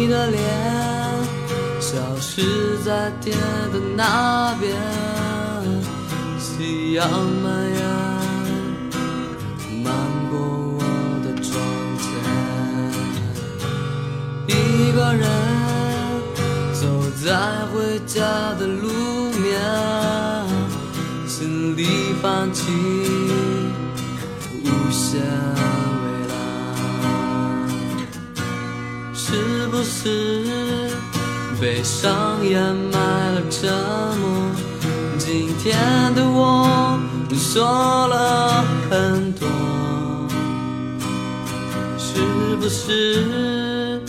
你的脸消失在天的那边，夕阳蔓延，漫过我的窗前。一个人走在回家的路面，心里泛起无限不是悲伤掩埋了沉默？今天的我说了很多，是不是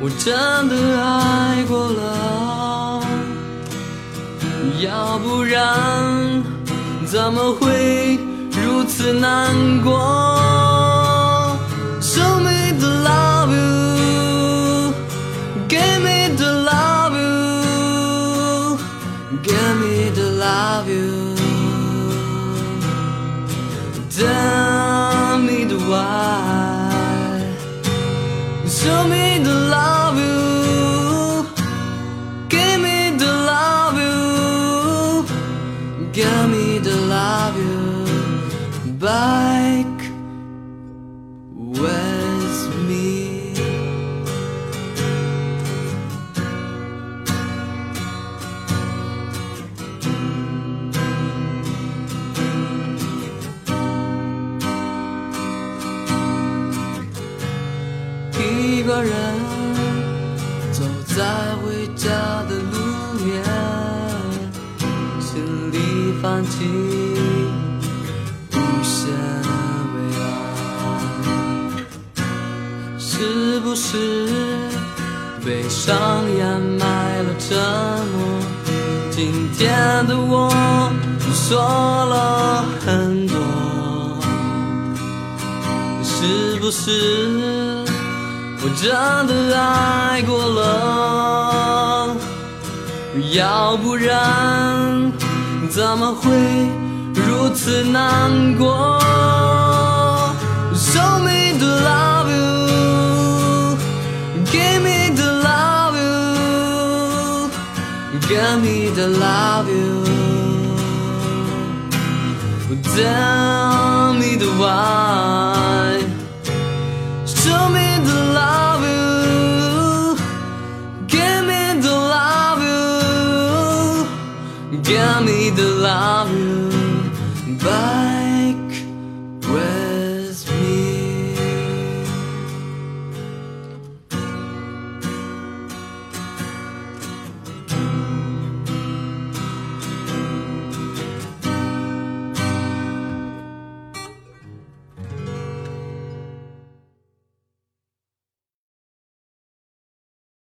我真的爱过了？要不然怎么会如此难过 me to love you. Tell me the why. Show me the love you, give me the love you, give me the love you back 一个人走在回家的路面，心里泛起无限蔚蓝。是不是悲伤掩埋了沉默？今天的我说了很多。是不是我真的爱过了？要不然怎么会如此难过？Show me the love you, give me the love you, give me the love you. Tell me the why. Show me you. Give me the love you. Bye.